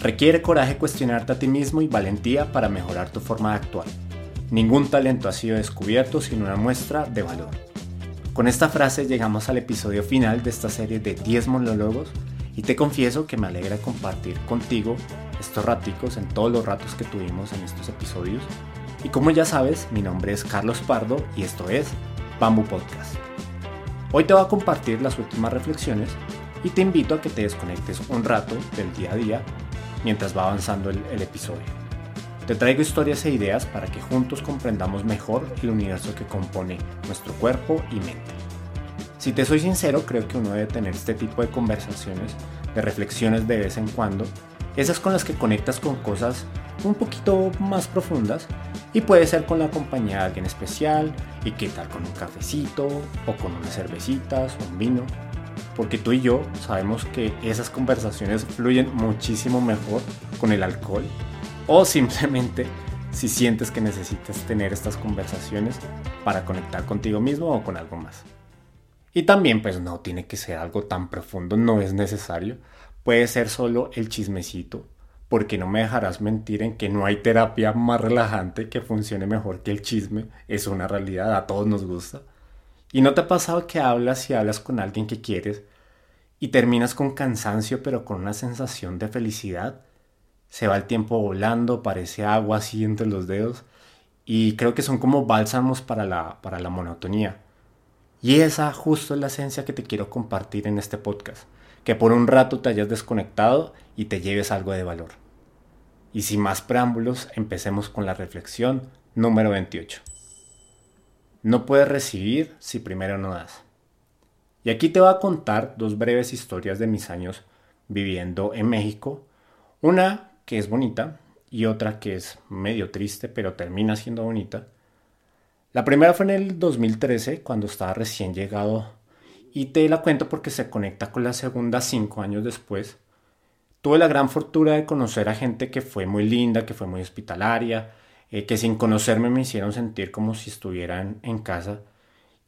Requiere coraje cuestionarte a ti mismo y valentía para mejorar tu forma de actuar. Ningún talento ha sido descubierto sin una muestra de valor. Con esta frase llegamos al episodio final de esta serie de 10 monólogos y te confieso que me alegra compartir contigo estos raticos en todos los ratos que tuvimos en estos episodios. Y como ya sabes, mi nombre es Carlos Pardo y esto es Bamboo Podcast. Hoy te voy a compartir las últimas reflexiones y te invito a que te desconectes un rato del día a día mientras va avanzando el, episodio. Te traigo historias e ideas para que juntos comprendamos mejor el universo que compone nuestro cuerpo y mente. Si te soy sincero, creo que uno debe tener este tipo de conversaciones, de reflexiones de vez en cuando, esas con las que conectas con cosas un poquito más profundas y puede ser con la compañía de alguien especial y qué tal con un cafecito o con unas cervecitas o un vino porque tú y yo sabemos que esas conversaciones fluyen muchísimo mejor con el alcohol o simplemente si sientes que necesitas tener estas conversaciones para conectar contigo mismo o con algo más. Y también pues no tiene que ser algo tan profundo, no es necesario, puede ser solo el chismecito, porque no me dejarás mentir en que no hay terapia más relajante que funcione mejor que el chisme, es una realidad, a todos nos gusta. ¿Y no te ha pasado que hablas y hablas con alguien que quieres y terminas con cansancio pero con una sensación de felicidad? Se va el tiempo volando, parece agua así entre los dedos y creo que son como bálsamos para la, para la monotonía. Y esa justo es la esencia que te quiero compartir en este podcast, que por un rato te hayas desconectado y te lleves algo de valor. Y sin más preámbulos, empecemos con la reflexión número 28. No puedes recibir si primero no das. Y aquí te voy a contar dos breves historias de mis años viviendo en México. Una que es bonita y otra que es medio triste, pero termina siendo bonita. La primera fue en el 2013, cuando estaba recién llegado, y te la cuento porque se conecta con la segunda cinco años después. Tuve la gran fortuna de conocer a gente que fue muy linda, que fue muy hospitalaria, eh, que sin conocerme me hicieron sentir como si estuvieran en casa.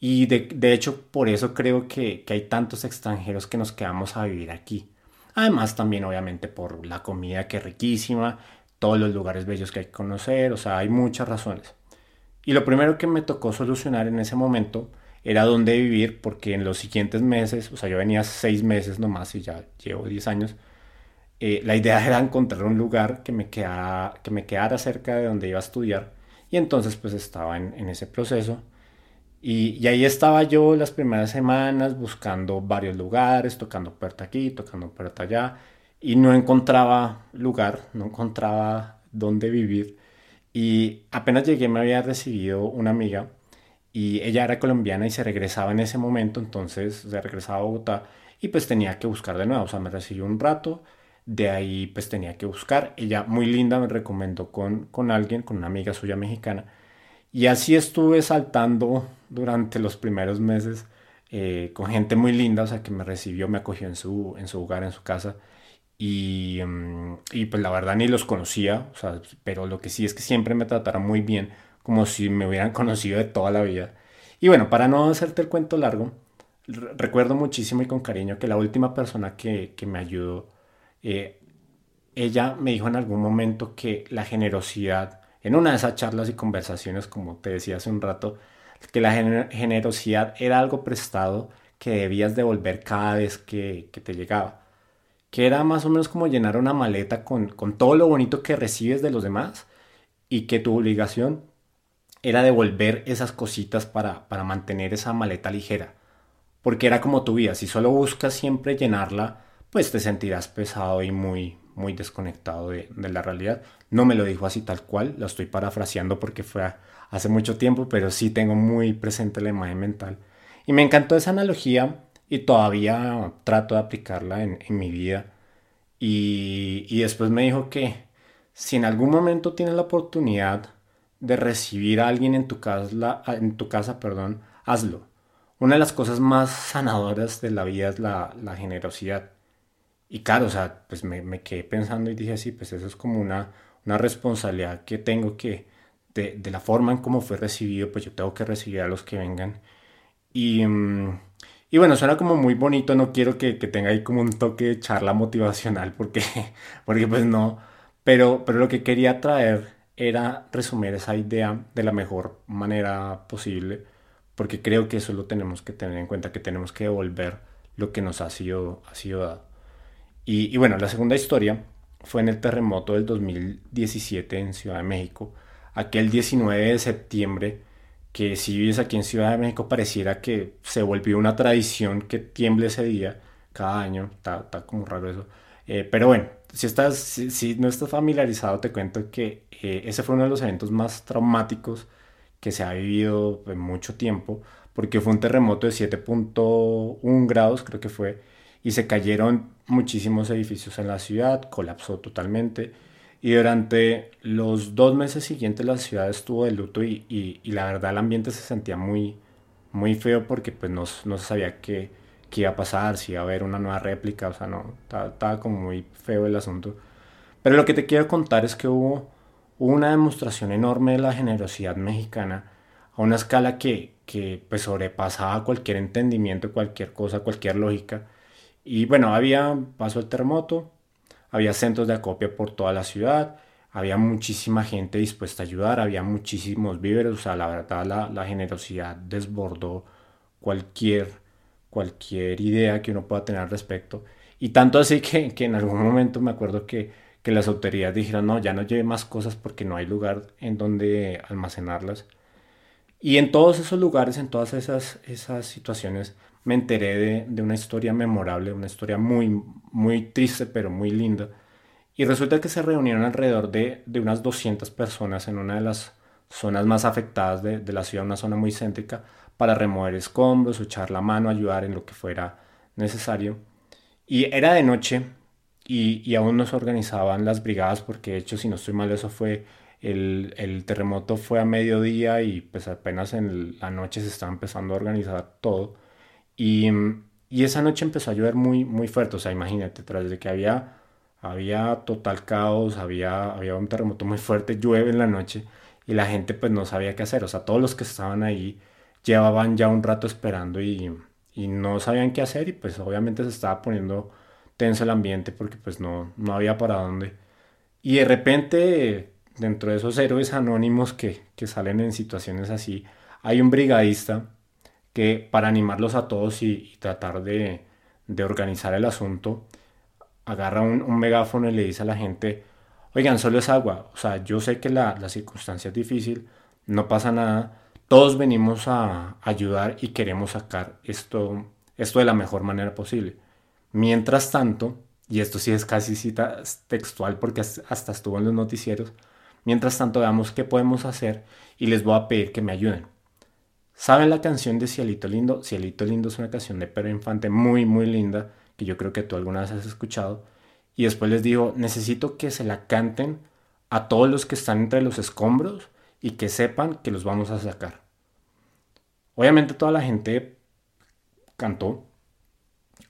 Y de, hecho por eso creo que, hay tantos extranjeros que nos quedamos a vivir aquí. Además también obviamente por la comida que es riquísima, todos los lugares bellos que hay que conocer, o sea, hay muchas razones. Y lo primero que me tocó solucionar en ese momento era dónde vivir, porque en los siguientes meses, o sea, yo venía seis meses nomás y ya llevo diez años, eh, la idea era encontrar un lugar que me, quedara, que me quedara cerca de donde iba a estudiar. Y entonces pues estaba en, ese proceso. Y, ahí estaba yo las primeras semanas buscando varios lugares, tocando puerta aquí, tocando puerta allá. Y no encontraba lugar, no encontraba dónde vivir. Y apenas llegué me había recibido una amiga y ella era colombiana y se regresaba en ese momento, entonces se regresaba a Bogotá y pues tenía que buscar de nuevo, o sea, me recibió un rato de ahí pues tenía que buscar. Ella muy linda me recomendó con, con alguien, con una amiga suya mexicana. Y así estuve saltando durante los primeros meses eh, con gente muy linda, o sea, que me recibió, me acogió en su, en su hogar, en su casa. Y, mm, y, pues la verdad ni los conocía, o sea, pero lo que sí es que siempre me trataron muy bien, como si me hubieran conocido de toda la vida. Y bueno, para no hacerte el cuento largo, recuerdo muchísimo y con cariño que la última persona que, que me ayudó eh, ella me dijo en algún momento que la generosidad, en una de esas charlas y conversaciones, como te decía hace un rato, que la generosidad era algo prestado que debías devolver cada vez que, te llegaba. Que era más o menos como llenar una maleta con, todo lo bonito que recibes de los demás y que tu obligación era devolver esas cositas para, para mantener esa maleta ligera. Porque era como tu vida, si solo buscas siempre llenarla, pues te sentirás pesado y muy, muy desconectado de, la realidad. No me lo dijo así tal cual, lo estoy parafraseando porque fue hace mucho tiempo, pero sí tengo muy presente la imagen mental. Y me encantó esa analogía y todavía trato de aplicarla en, mi vida. Y, y, después me dijo que si en algún momento tienes la oportunidad de recibir a alguien en tu casa, en tu casa perdón, hazlo. Una de las cosas más sanadoras de la vida es la, generosidad. Y claro, o sea, pues me, quedé pensando y dije así, pues eso es como una, una responsabilidad que tengo que, de, la forma en cómo fue recibido, pues yo tengo que recibir a los que vengan. Y, mm, y bueno, suena como muy bonito, no quiero que, tenga ahí como un toque de charla motivacional, porque, porque pues no, pero, pero lo que quería traer era resumir esa idea de la mejor manera posible, porque creo que eso lo tenemos que tener en cuenta, que tenemos que devolver lo que nos ha sido, ha sido dado. Y, bueno, la segunda historia fue en el terremoto del 2017 en Ciudad de México, aquel 19 de septiembre, que si vives aquí en Ciudad de México pareciera que se volvió una tradición que tiemble ese día cada año, está, está como raro eso. Eh, pero bueno, si, estás, si, no estás familiarizado, te cuento que eh, ese fue uno de los eventos más traumáticos que se ha vivido en mucho tiempo, porque fue un terremoto de 7.1 grados, creo que fue, y se cayeron muchísimos edificios en la ciudad, colapsó totalmente. Y durante los dos meses siguientes la ciudad estuvo de luto y, y, la verdad el ambiente se sentía muy, muy feo porque pues no, no se sabía qué, qué, iba a pasar, si iba a haber una nueva réplica, o sea, no, estaba, como muy feo el asunto. Pero lo que te quiero contar es que hubo, una demostración enorme de la generosidad mexicana a una escala que, que pues sobrepasaba cualquier entendimiento, cualquier cosa, cualquier lógica. Y bueno, había, pasó el terremoto, había centros de acopio por toda la ciudad, había muchísima gente dispuesta a ayudar, había muchísimos víveres, o sea, la verdad la, generosidad desbordó cualquier, cualquier idea que uno pueda tener al respecto. Y tanto así que, que en algún momento me acuerdo que, que, las autoridades dijeron, no, ya no lleve más cosas porque no hay lugar en donde almacenarlas. Y en todos esos lugares, en todas esas, esas situaciones, me enteré de, de, una historia memorable, una historia muy, muy triste, pero muy linda. Y resulta que se reunieron alrededor de, de unas 200 personas en una de las zonas más afectadas de, de, la ciudad, una zona muy céntrica, para remover escombros, echar la mano, ayudar en lo que fuera necesario. Y era de noche y, y aún no se organizaban las brigadas, porque de hecho, si no estoy mal, eso fue el, el, terremoto fue a mediodía y pues apenas en la noche se estaba empezando a organizar todo. Y, esa noche empezó a llover muy, muy fuerte, o sea, imagínate, tras de que había, había total caos, había, había un terremoto muy fuerte, llueve en la noche y la gente pues no sabía qué hacer, o sea, todos los que estaban ahí llevaban ya un rato esperando y, y no sabían qué hacer y pues obviamente se estaba poniendo tenso el ambiente porque pues no, no había para dónde. Y de repente, dentro de esos héroes anónimos que, que salen en situaciones así, hay un brigadista que para animarlos a todos y, tratar de, organizar el asunto, agarra un, megáfono y le dice a la gente, oigan, solo es agua, o sea, yo sé que la, la circunstancia es difícil, no pasa nada, todos venimos a ayudar y queremos sacar esto, esto de la mejor manera posible. Mientras tanto, y esto sí es casi cita textual porque hasta estuvo en los noticieros, mientras tanto veamos qué podemos hacer y les voy a pedir que me ayuden. ¿Saben la canción de Cielito Lindo? Cielito Lindo es una canción de Pedro Infante muy, muy linda, que yo creo que tú alguna vez has escuchado. Y después les digo, necesito que se la canten a todos los que están entre los escombros y que sepan que los vamos a sacar. Obviamente toda la gente cantó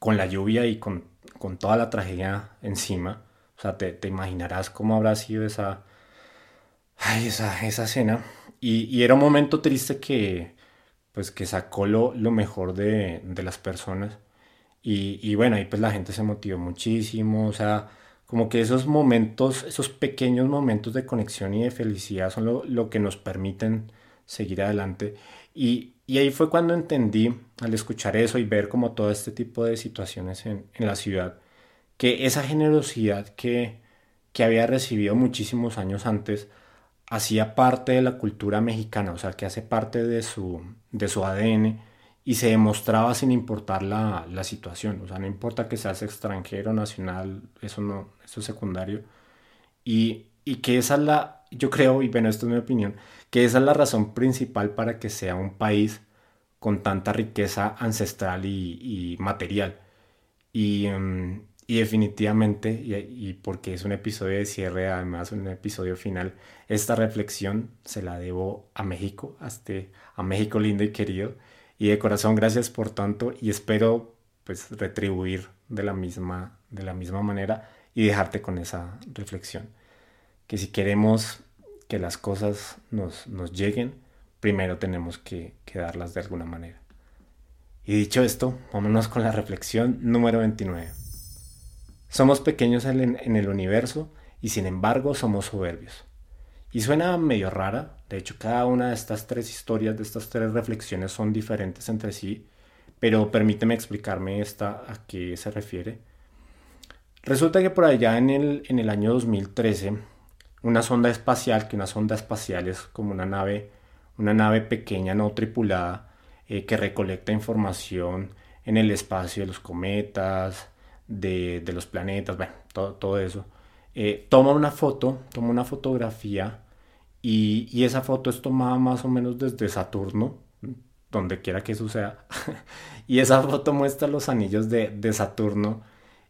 con la lluvia y con, con toda la tragedia encima. O sea, te, imaginarás cómo habrá sido esa, esa, esa cena. Y, y, era un momento triste que, pues que sacó lo, mejor de, las personas. Y, bueno, ahí pues la gente se motivó muchísimo, o sea, como que esos momentos, esos pequeños momentos de conexión y de felicidad son lo, que nos permiten seguir adelante. Y, ahí fue cuando entendí, al escuchar eso y ver como todo este tipo de situaciones en, la ciudad, que esa generosidad que, que había recibido muchísimos años antes, hacía parte de la cultura mexicana, o sea, que hace parte de su, de su ADN y se demostraba sin importar la, la, situación, o sea, no importa que seas extranjero, nacional, eso no, eso es secundario. Y, y que esa es la, yo creo, y bueno, esto es mi opinión, que esa es la razón principal para que sea un país con tanta riqueza ancestral y, material. Y, em, Y definitivamente, y, porque es un episodio de cierre, además un episodio final, esta reflexión se la debo a México, a, este, a México lindo y querido. Y de corazón, gracias por tanto y espero pues retribuir de la misma, de la misma manera y dejarte con esa reflexión. Que si queremos que las cosas nos, nos lleguen, primero tenemos que, que darlas de alguna manera. Y dicho esto, vámonos con la reflexión número 29. Somos pequeños en el universo y sin embargo somos soberbios. Y suena medio rara, de hecho cada una de estas tres historias, de estas tres reflexiones son diferentes entre sí, pero permíteme explicarme esta a qué se refiere. Resulta que por allá en el, en el año 2013, una sonda espacial, que una sonda espacial es como una nave, una nave pequeña no tripulada, eh, que recolecta información en el espacio de los cometas, de, los planetas, bueno, todo, eso. Eh, toma una foto, toma una fotografía y, esa foto es tomada más o menos desde Saturno, donde quiera que eso sea. y esa foto muestra los anillos de, Saturno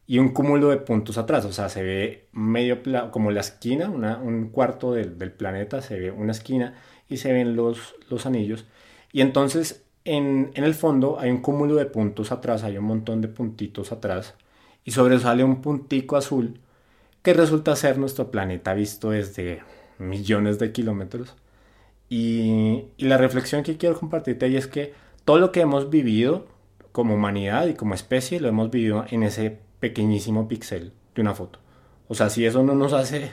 y un cúmulo de puntos atrás, o sea, se ve medio como la esquina, un cuarto del, planeta, se ve una esquina y se ven los, los anillos. Y entonces en, en, el fondo hay un cúmulo de puntos atrás, hay un montón de puntitos atrás y sobresale un puntico azul que resulta ser nuestro planeta visto desde millones de kilómetros. Y, la reflexión que quiero compartirte ahí es que todo lo que hemos vivido como humanidad y como especie lo hemos vivido en ese pequeñísimo píxel de una foto. O sea, si eso no nos hace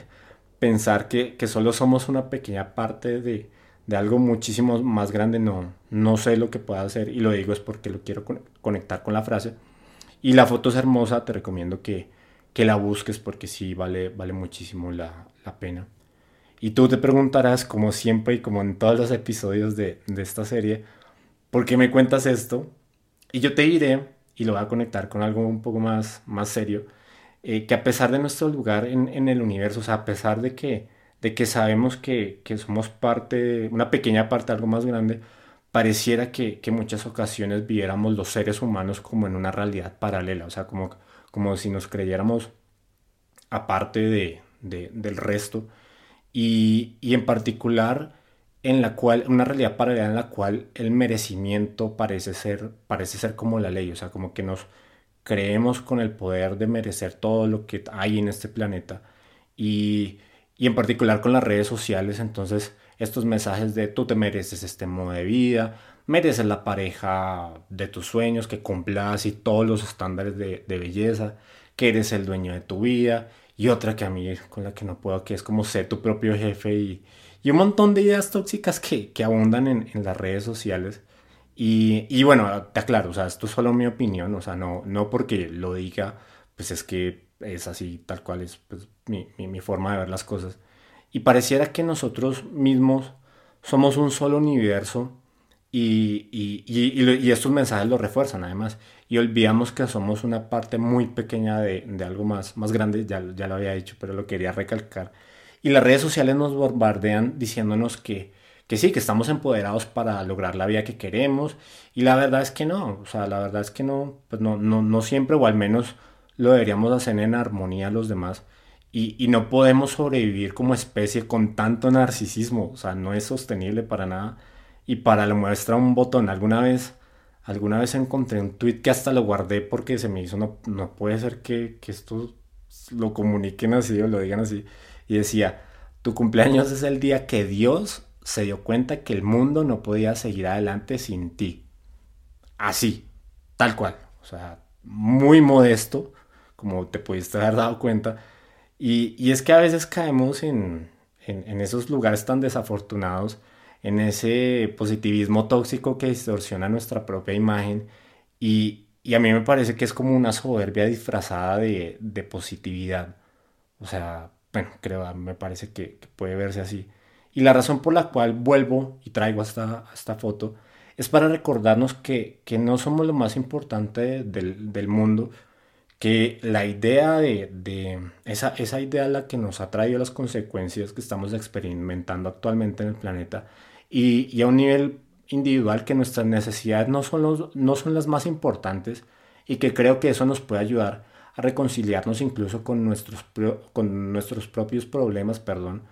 pensar que, que solo somos una pequeña parte de, de, algo muchísimo más grande, no, no sé lo que pueda hacer y lo digo es porque lo quiero conectar con la frase y la foto es hermosa, te recomiendo que, que la busques porque sí vale, vale muchísimo la, la, pena. Y tú te preguntarás, como siempre y como en todos los episodios de, de esta serie, ¿por qué me cuentas esto? Y yo te diré, y lo voy a conectar con algo un poco más, más serio, eh, que a pesar de nuestro lugar en, en, el universo, o sea, a pesar de que, de que sabemos que, que somos parte, una pequeña parte de algo más grande, pareciera que, que muchas ocasiones viéramos los seres humanos como en una realidad paralela, o sea, como, como si nos creyéramos aparte de, del resto. Y, y, en particular en la cual, una realidad paralela en la cual el merecimiento parece ser, parece ser como la ley, o sea, como que nos creemos con el poder de merecer todo lo que hay en este planeta. Y, y en particular con las redes sociales, entonces estos mensajes de tú te mereces este modo de vida, mereces la pareja de tus sueños, que cumpla así todos los estándares de, belleza, que eres el dueño de tu vida, y otra que a mí con la que no puedo, que es como ser tu propio jefe y, y un montón de ideas tóxicas que, que abundan en, en, las redes sociales. Y, y, bueno, te aclaro, o sea, esto es solo mi opinión, o sea, no, no porque lo diga, pues es que es así, tal cual es pues, mi, mi forma de ver las cosas. Y pareciera que nosotros mismos somos un solo universo y, y, y, estos mensajes lo refuerzan además. Y olvidamos que somos una parte muy pequeña de, de algo más, más grande, ya, ya lo había dicho, pero lo quería recalcar. Y las redes sociales nos bombardean diciéndonos que, que sí, que estamos empoderados para lograr la vida que queremos. Y la verdad es que no, o sea, la verdad es que no, pues no, no, no siempre, o al menos lo deberíamos hacer en armonía los demás. Y, no podemos sobrevivir como especie con tanto narcisismo, o sea, no es sostenible para nada. Y para la muestra un botón, alguna vez, alguna vez encontré un tweet que hasta lo guardé porque se me hizo, no, no puede ser que, que esto lo comuniquen así o lo digan así. Y decía, tu cumpleaños es el día que Dios se dio cuenta que el mundo no podía seguir adelante sin ti. Así, tal cual. O sea, muy modesto, como te pudiste haber dado cuenta y, es que a veces caemos en, esos lugares tan desafortunados, en ese positivismo tóxico que distorsiona nuestra propia imagen y, a mí me parece que es como una soberbia disfrazada de, positividad. O sea, bueno, creo, me parece que, puede verse así. Y la razón por la cual vuelvo y traigo esta, foto es para recordarnos que, no somos lo más importante del mundo, que la idea de, esa, esa idea la que nos ha traído las consecuencias que estamos experimentando actualmente en el planeta y, a un nivel individual que nuestras necesidades no son, los, no son las más importantes y que creo que eso nos puede ayudar a reconciliarnos incluso con nuestros, con nuestros propios problemas, perdón,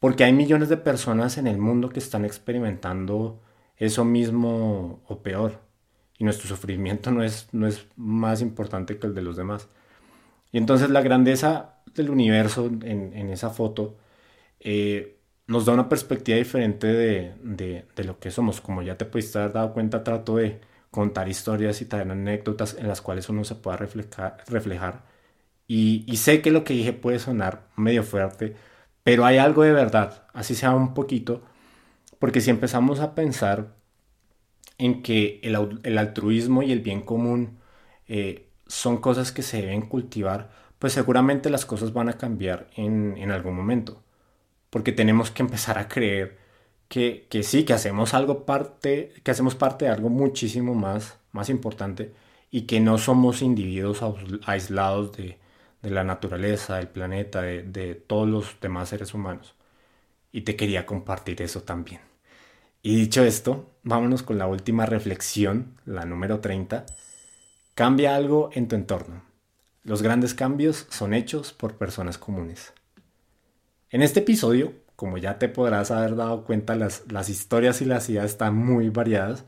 porque hay millones de personas en el mundo que están experimentando eso mismo o peor. Y nuestro sufrimiento no es, no es más importante que el de los demás. Y entonces la grandeza del universo en, en esa foto eh, nos da una perspectiva diferente de, de, lo que somos. Como ya te pudiste haber dado cuenta, trato de contar historias y traer anécdotas en las cuales uno se pueda reflejar. reflejar. Y, y sé que lo que dije puede sonar medio fuerte, pero hay algo de verdad, así sea un poquito, porque si empezamos a pensar en que el, altruismo y el bien común eh, son cosas que se deben cultivar, pues seguramente las cosas van a cambiar en, algún momento. Porque tenemos que empezar a creer que, sí, que hacemos algo parte, que hacemos parte de algo muchísimo más, más importante y que no somos individuos aislados de, la naturaleza, del planeta, de todos los demás seres humanos. Y te quería compartir eso también. Y dicho esto, vámonos con la última reflexión, la número 30. Cambia algo en tu entorno. Los grandes cambios son hechos por personas comunes. En este episodio, como ya te podrás haber dado cuenta, las, las historias y las ideas están muy variadas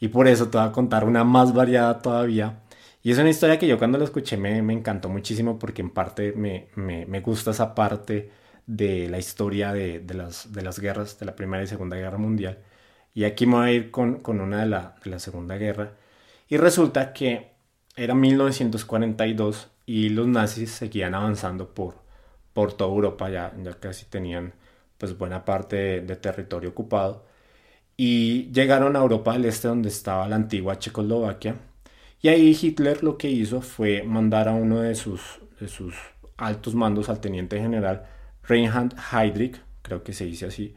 y por eso te voy a contar una más variada todavía. Y es una historia que yo cuando la escuché me, me encantó muchísimo porque en parte me, me, me gusta esa parte de la historia de, de, las, de las guerras, de la Primera y Segunda Guerra Mundial. Y aquí me voy a ir con, con una de la, de la Segunda Guerra. Y resulta que era 1942 y los nazis seguían avanzando por, por toda Europa, ya, ya casi tenían pues buena parte de, de, territorio ocupado. Y llegaron a Europa del Este donde estaba la antigua Checoslovaquia. Y ahí Hitler lo que hizo fue mandar a uno de sus, de sus altos mandos, al teniente general, Reinhard Heydrich, creo que se dice así,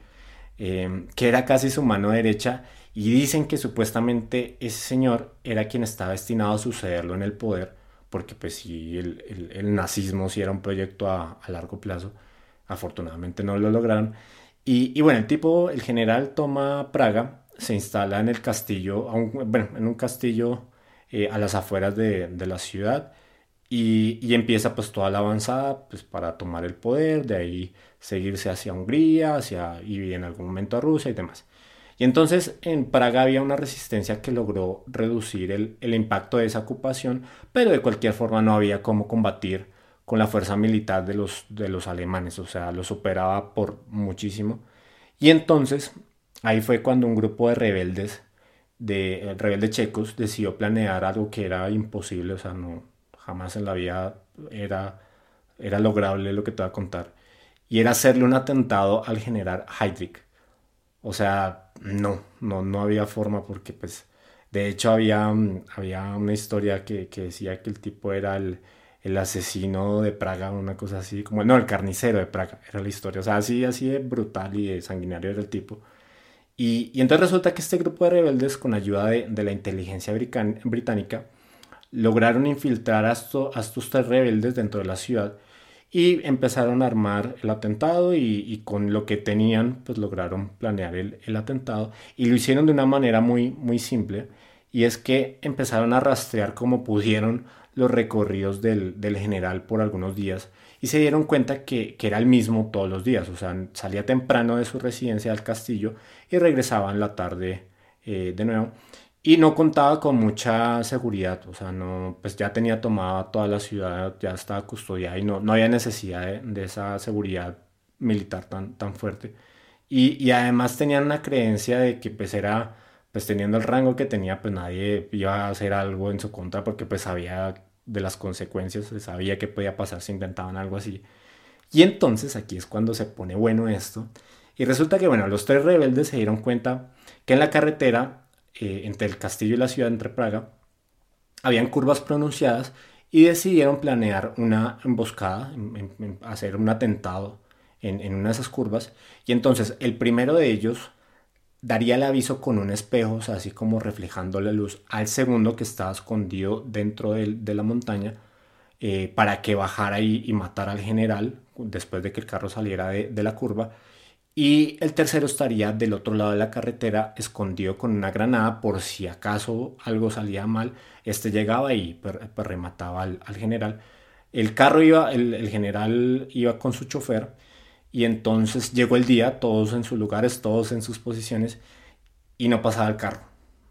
eh, que era casi su mano derecha, y dicen que supuestamente ese señor era quien estaba destinado a sucederlo en el poder, porque pues si el, el, nazismo sí era un proyecto a, largo plazo, afortunadamente no lo lograron. Y, y, bueno, el tipo, el general toma Praga, se instala en el castillo, un, bueno, en un castillo eh, a las afueras de, de la ciudad, y, empieza pues toda la avanzada pues para tomar el poder, de ahí seguirse hacia Hungría, hacia, y en algún momento a Rusia y demás. Y entonces en Praga había una resistencia que logró reducir el, el impacto de esa ocupación, pero de cualquier forma no había cómo combatir con la fuerza militar de los, de los alemanes, o sea, lo superaba por muchísimo. Y entonces ahí fue cuando un grupo de rebeldes, de rebeldes checos, decidió planear algo que era imposible, o sea, no, jamás en la vida era, era lograble lo que te voy a contar. Y era hacerle un atentado al general Heydrich. O sea, no, no, no había forma porque pues, de hecho había, había una historia que, que decía que el tipo era el, el, asesino de Praga, una cosa así, como, no, el carnicero de Praga, era la historia. O sea, así, así de brutal y de sanguinario era el tipo. Y, y entonces resulta que este grupo de rebeldes, con ayuda de, de la inteligencia británica, lograron infiltrar a, esto, a estos rebeldes dentro de la ciudad y empezaron a armar el atentado y, con lo que tenían pues lograron planear el, atentado y lo hicieron de una manera muy muy simple y es que empezaron a rastrear como pudieron los recorridos del, general por algunos días y se dieron cuenta que, que, era el mismo todos los días, o sea, salía temprano de su residencia al castillo y regresaba en la tarde eh, de nuevo y no contaba con mucha seguridad, o sea, no, pues ya tenía tomada toda la ciudad, ya estaba custodiada y no, no había necesidad de, esa seguridad militar tan, tan fuerte. Y, y, además tenían una creencia de que pues era, pues teniendo el rango que tenía, pues nadie iba a hacer algo en su contra porque pues sabía de las consecuencias, sabía que podía pasar si intentaban algo así. Y entonces aquí es cuando se pone bueno esto. Y resulta que, bueno, los tres rebeldes se dieron cuenta que en la carretera eh, entre el castillo y la ciudad, entre Praga, habían curvas pronunciadas y decidieron planear una emboscada, hacer un atentado en, en, una de esas curvas. Y entonces el primero de ellos daría el aviso con un espejo, así como reflejando la luz, al segundo que estaba escondido dentro de, de la montaña, eh, para que bajara y, y, matara al general después de que el carro saliera de, de la curva y el tercero estaría del otro lado de la carretera escondido con una granada por si acaso algo salía mal, este llegaba y per remataba al, al, general, El carro iba, el, general iba con su chofer y entonces llegó el día, todos en sus lugares, todos en sus posiciones y no pasaba el carro.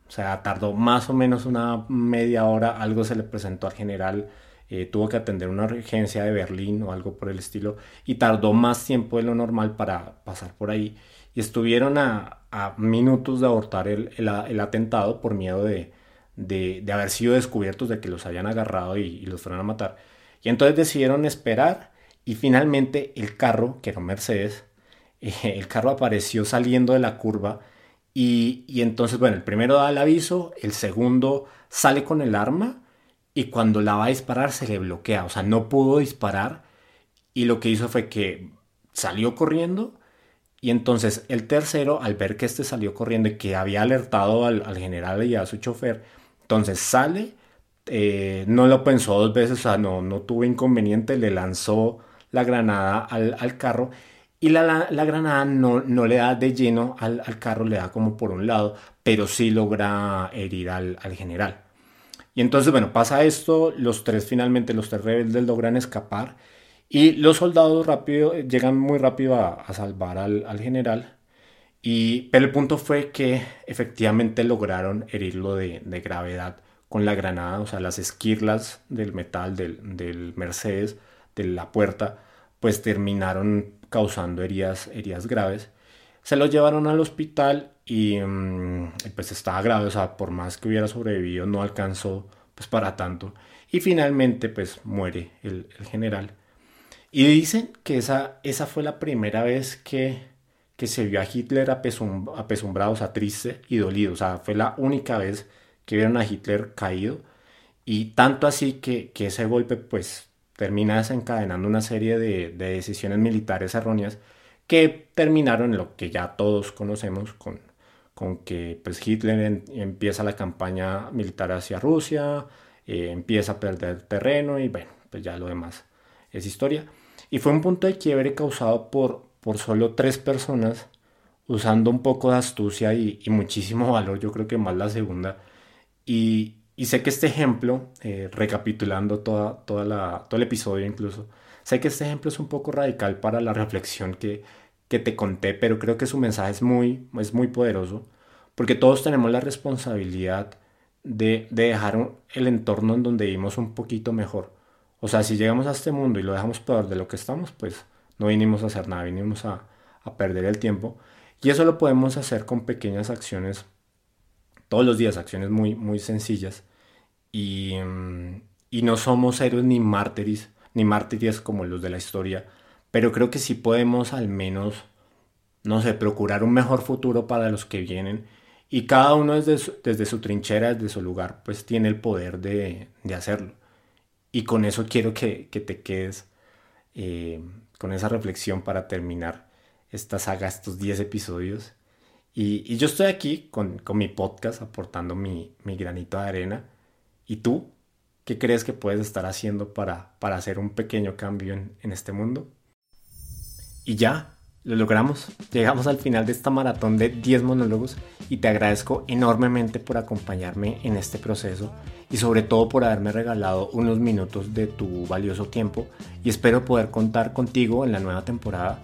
O sea, tardó más o menos una media hora, algo se le presentó al general, eh, tuvo que atender una urgencia de Berlín o algo por el estilo y tardó más tiempo de lo normal para pasar por ahí. Y estuvieron a, minutos de abortar el, atentado por miedo de, haber sido descubiertos, de que los hayan agarrado y los fueron a matar. Y entonces decidieron esperar y finalmente el carro, que era Mercedes, el carro apareció saliendo de la curva y, entonces, bueno, el primero da el aviso, el segundo sale con el arma y cuando la va a disparar se le bloquea, o sea, no pudo disparar y lo que hizo fue que salió corriendo y entonces el tercero, al ver que este salió corriendo y que había alertado al, al general y a su chofer, entonces sale eh, no lo pensó dos veces, o sea, no, no tuvo inconveniente, le lanzó la granada al, carro y la, granada no, no, le da de lleno al, carro, le da como por un lado, pero sí logra herir al, general. Y entonces, bueno, pasa esto, los tres finalmente, los tres rebeldes logran escapar y los soldados rápido, llegan muy rápido a, salvar al, general. Y, pero el punto fue que efectivamente lograron herirlo de, gravedad con la granada, o sea, las esquirlas del metal del, Mercedes, de la puerta, pues terminaron causando heridas, heridas graves. Se lo llevaron al hospital y mm, pues estaba grave, o sea, por más que hubiera sobrevivido no alcanzó pues para tanto. Y finalmente pues muere el, general. Y dicen que esa, esa fue la primera vez que, que se vio a Hitler apesumbrado, o sea, triste y dolido. O sea, fue la única vez que vieron a Hitler caído y tanto así que, ese golpe pues termina desencadenando una serie de, decisiones militares erróneas que terminaron en lo que ya todos conocemos con, con que pues Hitler empieza la campaña militar hacia Rusia, eh, empieza a perder terreno y bueno, pues ya lo demás es historia. Y fue un punto de quiebre causado por, por solo tres personas usando un poco de astucia y, muchísimo valor, yo creo que más la segunda, y, sé que este ejemplo, eh, recapitulando toda, toda la, todo el episodio incluso, sé que este ejemplo es un poco radical para la reflexión que, que te conté, pero creo que su mensaje es muy, es muy poderoso, porque todos tenemos la responsabilidad de, de dejar el entorno en donde vivimos un poquito mejor. O sea, si llegamos a este mundo y lo dejamos peor de lo que estamos, pues no vinimos a hacer nada, vinimos a, a perder el tiempo. Y eso lo podemos hacer con pequeñas acciones todos los días acciones muy, muy sencillas y, mm, y no somos héroes ni mártires, ni mártires como los de la historia, pero creo que sí podemos al menos, no sé, procurar un mejor futuro para los que vienen y cada uno desde su, desde trinchera, desde su lugar, pues tiene el poder de, de hacerlo. Y con eso quiero que, que te quedes eh, con esa reflexión para terminar esta saga, estos 10 episodios y, yo estoy aquí con, mi podcast aportando mi, granito de arena. ¿Y tú? ¿Qué crees que puedes estar haciendo para, para hacer un pequeño cambio en, en este mundo? Y ya, lo logramos. Llegamos al final de esta maratón de 10 monólogos y te agradezco enormemente por acompañarme en este proceso y sobre todo por haberme regalado unos minutos de tu valioso tiempo y espero poder contar contigo en la nueva temporada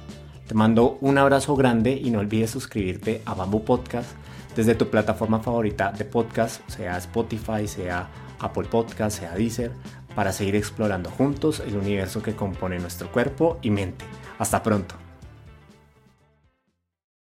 te mando un abrazo grande y no olvides suscribirte a Bamboo Podcast desde tu plataforma favorita de podcast, sea Spotify, sea Apple Podcast, sea Deezer, para seguir explorando juntos el universo que compone nuestro cuerpo y mente. Hasta pronto.